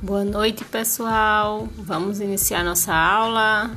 Boa noite, pessoal. Vamos iniciar nossa aula.